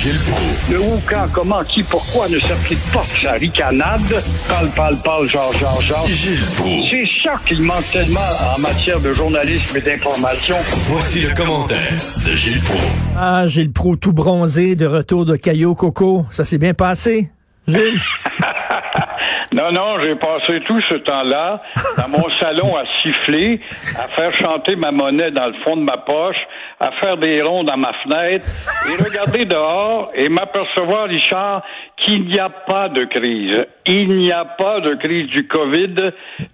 Gilles Proulx. Le où, quand, comment, qui, pourquoi ne s'applique pas sa ricanade? Parle, parle, parle, genre, genre, genre. Gilles Proulx. C'est ça qu'il manque tellement en matière de journalisme et d'information. Voici le commentaire de Gilles Proulx. Ah, Gilles Pro tout bronzé de retour de Caillou Coco. Ça s'est bien passé, Gilles? Non, non, j'ai passé tout ce temps-là dans mon salon à siffler, à faire chanter ma monnaie dans le fond de ma poche, à faire des ronds dans ma fenêtre et regarder dehors et m'apercevoir, Richard, qu'il n'y a pas de crise. Il n'y a pas de crise du COVID.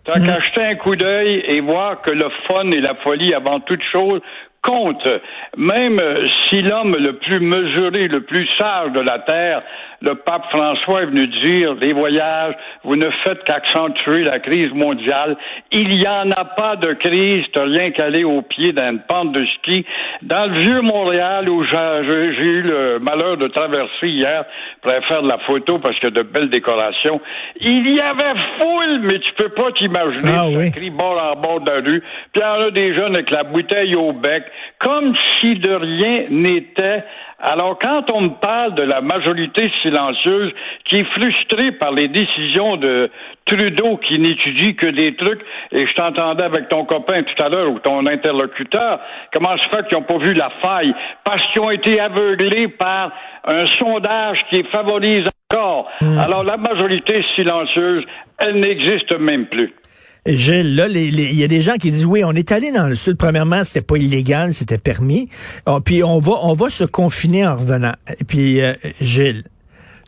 T'as qu'à jeter un coup d'œil et voir que le fun et la folie avant toute chose compte. Même si l'homme le plus mesuré, le plus sage de la Terre, le pape François est venu dire, les voyages, vous ne faites qu'accentuer la crise mondiale. Il n'y en a pas de crise, t'as rien qu'à aller au pied d'une pente de ski. Dans le vieux Montréal, où j'ai eu le malheur de traverser hier pour faire de la photo parce qu'il y a de belles décorations, il y avait foule, mais tu peux pas t'imaginer. Ah oui. crie bord en bord de la rue. Puis il y en a des jeunes avec la bouteille au bec, comme si de rien n'était. Alors, quand on me parle de la majorité silencieuse qui est frustrée par les décisions de Trudeau qui n'étudie que des trucs, et je t'entendais avec ton copain tout à l'heure ou ton interlocuteur, comment se fait qu'ils n'ont pas vu la faille? Parce qu'ils ont été aveuglés par un sondage qui favorise encore. Alors, la majorité silencieuse, elle n'existe même plus. Gilles, là, il y a des gens qui disent oui, on est allé dans le sud. Premièrement, c'était pas illégal, c'était permis. Oh, puis on va, on va se confiner en revenant. Et puis, euh, Gilles,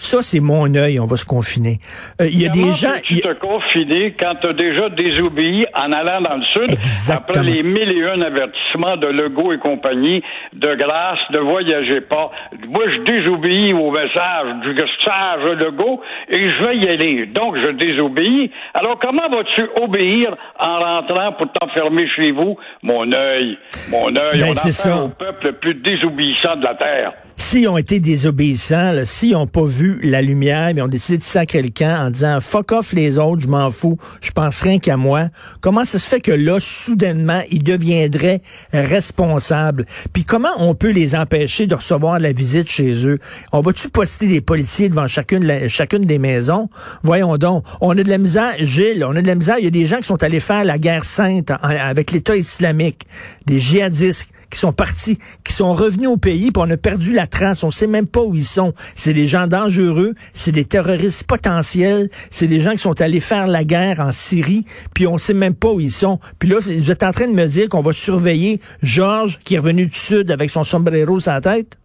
ça c'est mon œil, on va se confiner. Euh, Il y a des gens. il- te confiner quand tu as déjà désobéi en allant dans le sud Exactement. après les mille et un avertissements de Legault et compagnie, de grâce, de voyager pas? Moi, je désobéis au message du sage Legault et je vais y aller. Donc, je désobéis. Alors, comment vas-tu obéir en rentrant pour t'enfermer chez vous? Mon œil, mon œil, Ben, on c'est ça. au peuple le plus désobéissant de la Terre. S'ils ont été désobéissants, s'ils n'ont pas vu la lumière, mais ont décidé de sacrer le camp en disant fuck off les autres, je m'en fous, je pense rien qu'à moi, comment ça se fait que là, soudainement, ils deviendraient responsables? Puis comment on peut les empêcher de recevoir la visite chez eux? On va-tu poster des policiers devant chacune, des maisons? Voyons donc. On a de la misère, Gilles, on a de la misère. Il y a des gens qui sont allés faire la guerre sainte avec l'État islamique, des djihadistes qui sont partis, qui sont revenus au pays, puis on a perdu la trace. On sait même pas où ils sont. C'est des gens dangereux, c'est des terroristes potentiels, c'est des gens qui sont allés faire la guerre en Syrie, puis on sait même pas où ils sont. Puis là, vous êtes en train de me dire qu'on va surveiller Georges, qui est revenu du Sud avec son sombrero sur la tête?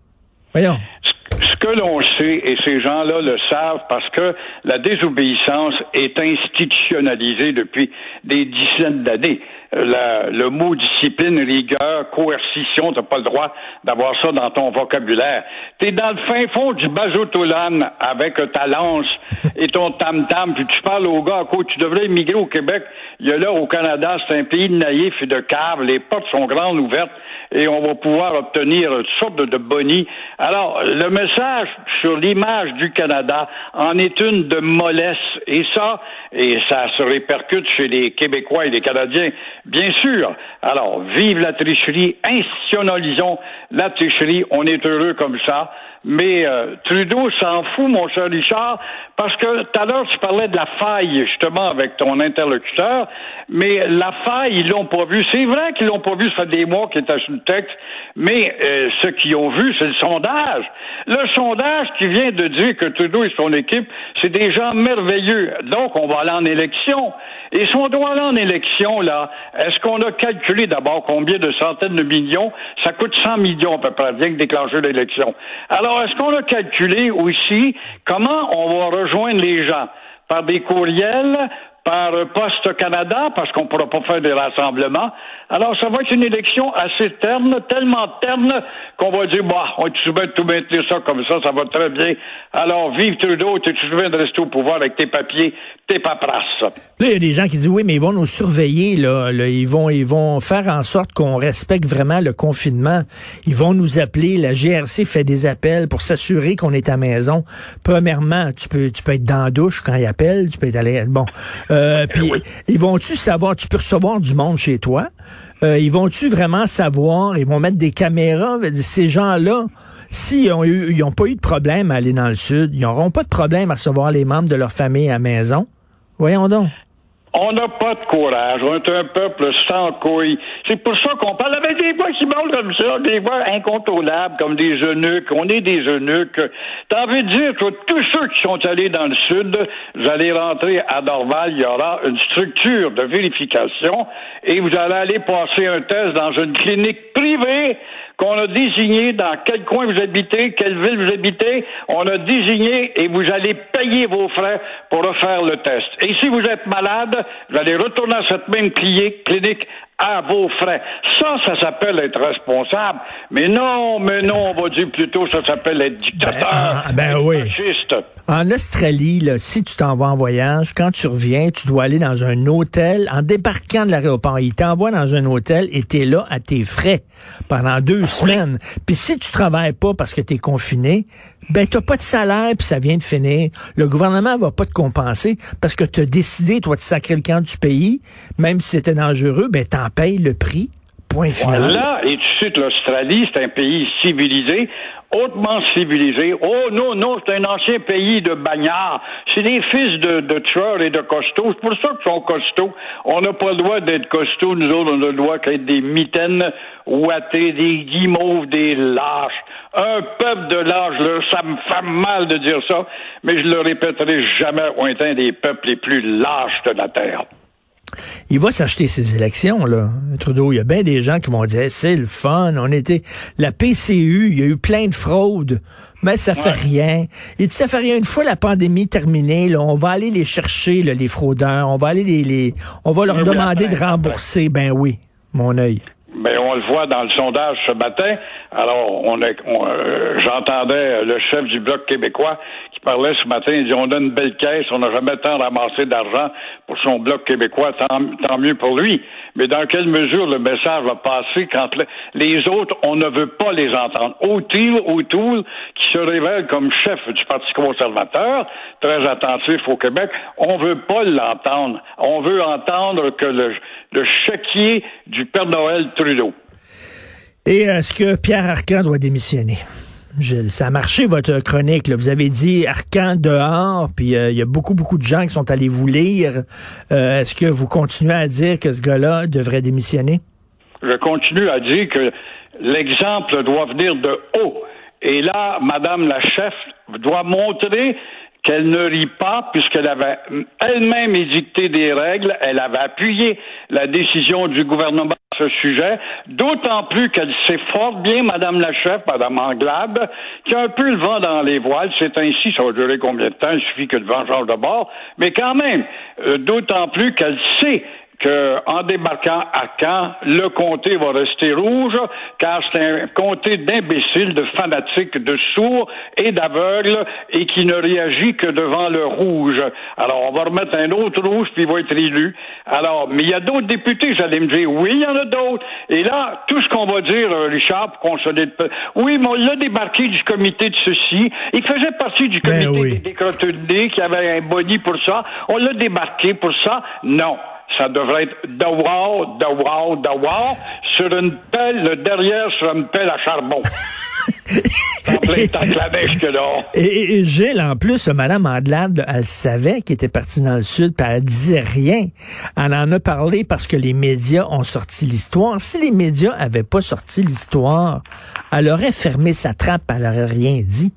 Voyons. Ce que l'on sait, et ces gens-là le savent, parce que la désobéissance est institutionnalisée depuis des dizaines d'années. La- le mot discipline, rigueur, coercition, t'as pas le droit d'avoir ça dans ton vocabulaire. T'es dans le fin fond du Bazotoulan avec ta lance et ton tam-tam, puis tu parles au gars quoi tu devrais immigrer au Québec. Il y a là, au Canada, c'est un pays de naïfs et de caves. Les portes sont grandes ouvertes et on va pouvoir obtenir toutes sortes de, de. Alors, le message sur l'image du Canada en est une de mollesse. Et ça, et ça se répercute chez les Québécois et les Canadiens, bien sûr. Alors, vive la tricherie, institutionnalisons la tricherie, on est heureux comme ça. Mais euh, Trudeau s'en fout, mon cher Richard, parce que tout à l'heure, tu parlais de la faille, justement, avec ton interlocuteur, mais la faille, ils l'ont pas vu. C'est vrai qu'ils l'ont pas vu, ça fait des mois qu'il était sur le texte, mais euh, ce qu'ils ont vu, c'est le sondage. Le sondage qui vient de dire que Trudeau et son équipe, c'est des gens merveilleux. Donc, on va aller en élection. Et si on doit aller en élection, là, est-ce qu'on a calculé d'abord combien de centaines de millions? Ça coûte 100 millions à peu près, bien que déclencher l'élection. Alors, est-ce qu'on a calculé aussi comment on va rejoindre les gens? Par des courriels, par Poste Canada, parce qu'on ne pourra pas faire des rassemblements. Alors, ça va être une élection assez terne, tellement terne qu'on va dire, bah, on est souvent tout maintenir ça comme ça, ça va très bien. Alors, vive Trudeau, tu es souvent de rester au pouvoir avec tes papiers, tes paperasses? Là, il y a des gens qui disent oui, mais ils vont nous surveiller, là. Là, ils vont, ils vont faire en sorte qu'on respecte vraiment le confinement. Ils vont nous appeler. La GRC fait des appels pour s'assurer qu'on est à maison. Premièrement, tu peux, tu peux être dans la douche quand ils appellent. Tu peux être allé, bon. Euh, puis, ils vont-tu savoir, tu peux recevoir du monde chez toi? Euh, ils vont-tu vraiment savoir, ils vont mettre des caméras, ces gens-là, s'ils ont eu, ils ont pas eu de problème à aller dans le sud, ils n'auront pas de problème à recevoir les membres de leur famille à maison. Voyons donc. On n'a pas de courage. On est un peuple sans couilles. C'est pour ça qu'on parle avec des voix qui parlent comme ça, des voix incontrôlables, comme des eunuques. On est des eunuques. T'as envie de dire que tous ceux qui sont allés dans le sud, vous allez rentrer à Dorval, il y aura une structure de vérification et vous allez aller passer un test dans une clinique privée qu'on a désigné dans quel coin vous habitez, quelle ville vous habitez. On a désigné et vous allez payer vos frais pour refaire le test. Et si vous êtes malade, vous allez retourner à cette même clinique à vos frais. Ça, ça s'appelle être responsable. Mais non, mais non, on va dire plutôt ça s'appelle être dictateur. Ben, ah, ben oui. En Australie, là, si tu t'en vas en voyage, quand tu reviens, tu dois aller dans un hôtel. En débarquant de l'aéroport, ils t'envoient dans un hôtel et t'es là à tes frais pendant deux semaines. Puis si tu travailles pas parce que tu es confiné, ben t'as pas de salaire puis ça vient de finir. Le gouvernement va pas te compenser parce que tu as décidé, toi, de sacrer le camp du pays, même si c'était dangereux, ben t'en payes le prix. Point final. Voilà, et tu sais l'Australie, c'est un pays civilisé hautement civilisé. Oh non, non, c'est un ancien pays de bagnards. C'est des fils de, tueurs et de costauds. C'est pour ça qu'ils sont costauds. On n'a pas le droit d'être costauds, nous autres, on a le droit d'être des mitaines ouatées, des guimauves, des lâches. Un peuple de lâches, ça me fait mal de dire ça, mais je le répéterai jamais, on est un des peuples les plus lâches de la Terre. Il va s'acheter ses élections, là. Trudeau, il y a bien des gens qui vont dire, c'est le fun, on était, la PCU, il y a eu plein de fraudes, mais ça fait rien. Il dit, ça fait rien. Une fois la pandémie terminée, là, on va aller les chercher, là, les fraudeurs, on va aller les, les on va leur demander de rembourser. Ben oui, mon œil. Ben, on le voit dans le sondage ce matin. Alors, on, euh, j'entendais le chef du Bloc québécois qui parlait ce matin. Il dit on a une belle caisse, on n'a jamais tant ramassé d'argent pour son Bloc québécois, tant, mieux pour lui. Mais dans quelle mesure le message va passer quand les autres, on ne veut pas les entendre? O'Toole, O'Toole, qui se révèle comme chef du Parti conservateur, très attentif au Québec, on veut pas l'entendre. On veut entendre que le, le chéquier du Père Noël Trudeau. Et est-ce que Pierre Arcan doit démissionner? Gilles, ça a marché votre chronique. Vous avez dit Arcan dehors, puis euh, il y a beaucoup, beaucoup de gens qui sont allés vous lire. Euh, est-ce que vous continuez à dire que ce gars-là devrait démissionner? Je continue à dire que l'exemple doit venir de haut. Et là, Madame la chef doit montrer qu'elle ne rit pas puisqu'elle avait elle-même édicté des règles, elle avait appuyé la décision du gouvernement à ce sujet, d'autant plus qu'elle sait fort bien, Madame la chef, Madame Anglade, qui a un peu le vent dans les voiles. C'est ainsi, ça va durer combien de temps? Il suffit que le vent change de bord. Mais quand même, euh, d'autant plus qu'elle sait qu'en débarquant à Caen, le comté va rester rouge, car c'est un comté d'imbéciles, de fanatiques, de sourds et d'aveugles, et qui ne réagit que devant le rouge. Alors, on va remettre un autre rouge, puis il va être élu. Alors, mais il y a d'autres députés, j'allais me dire, oui, il y en a d'autres. Et là, tout ce qu'on va dire, euh, Richard, pour qu'on se dise, oui, mais on l'a débarqué du comité de ceci. Il faisait partie du ben comité des des qui avait un body pour ça. On l'a débarqué pour ça? Non ça devrait être wow, de wow, sur une pelle, le derrière sur une pelle à charbon. Et, et, Gilles, en plus, Mme Andelade, elle savait qu'elle était partie dans le Sud, puis elle disait rien. Elle en a parlé parce que les médias ont sorti l'histoire. Si les médias avaient pas sorti l'histoire, elle aurait fermé sa trappe, elle aurait rien dit.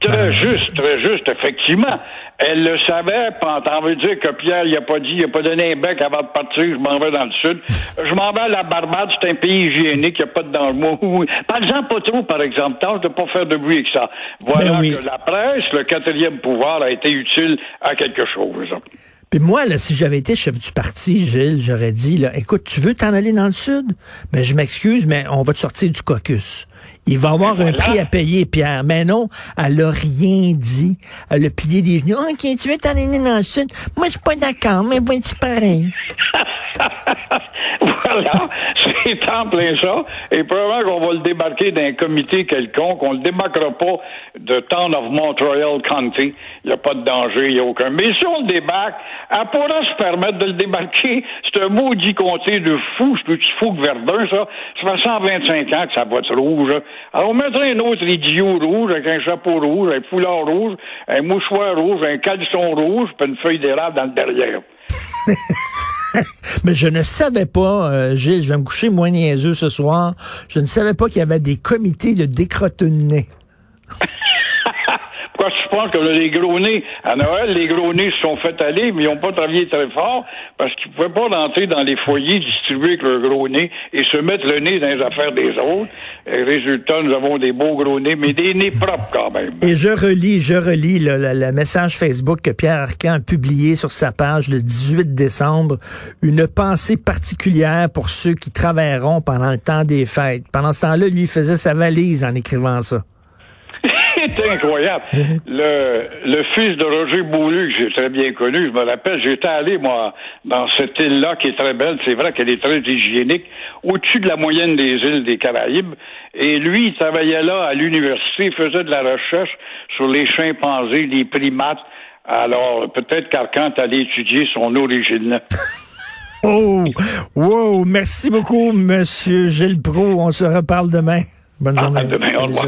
Très juste, très juste, effectivement. Elle le savait, t'en veux dire que Pierre, il a pas dit, il a pas donné un bec avant de partir, je m'en vais dans le sud. Je m'en vais à la Barbade, c'est un pays hygiénique, il n'y a pas de danger. Par exemple, pas trop, par exemple, tâche de pas faire de bruit avec ça. Voilà ben que la presse, le quatrième pouvoir, a été utile à quelque chose. Puis moi, là, si j'avais été chef du parti, Gilles, j'aurais dit, là, écoute, tu veux t'en aller dans le sud? Ben, je m'excuse, mais on va te sortir du caucus. Il va avoir un prix à payer, Pierre. Mais non, elle a rien dit. Elle a plié des genoux. OK, tu veux t'en aller dans le sud? Moi, je suis pas d'accord, mais bon, c'est pareil. c'est en plein ça. Et probablement qu'on va le débarquer d'un comité quelconque. On le débarquera pas de Town of Montreal County. Il n'y a pas de danger, il n'y a aucun. Mais si on le débarque, elle pourra se permettre de le débarquer. C'est un maudit comté de fou, ce petit fou que Verdun, ça. Ça fait 125 ans que sa boîte rouge. Alors, on mettrait un autre idiot rouge avec un chapeau rouge, un foulard rouge, un mouchoir rouge, un caleçon rouge, puis une feuille d'érable dans le derrière. Mais je ne savais pas, euh, Gilles, je vais me coucher moins niaiseux ce soir, je ne savais pas qu'il y avait des comités de décrotonner. Tu penses que les gros nez, à Noël, les gros nez se sont fait aller, mais ils n'ont pas travaillé très fort parce qu'ils ne pouvaient pas rentrer dans les foyers distribués avec leur gros nez et se mettre le nez dans les affaires des autres. Et résultat, nous avons des beaux gros nez, mais des nez propres quand même. Et je relis, je relis le, le message Facebook que Pierre Arcan a publié sur sa page le 18 décembre. Une pensée particulière pour ceux qui travailleront pendant le temps des fêtes. Pendant ce temps-là, lui, il faisait sa valise en écrivant ça. C'est incroyable. Le, le fils de Roger Boulu, que j'ai très bien connu, je me rappelle, j'étais allé, moi, dans cette île-là qui est très belle. C'est vrai qu'elle est très hygiénique, au-dessus de la moyenne des îles des Caraïbes. Et lui, il travaillait là à l'université, il faisait de la recherche sur les chimpanzés, les primates. Alors, peut-être qu'Arcand allait étudier son origine. oh! Wow! Merci beaucoup, Monsieur Gilles Pro. On se reparle demain. Bonne journée. À demain. Au revoir.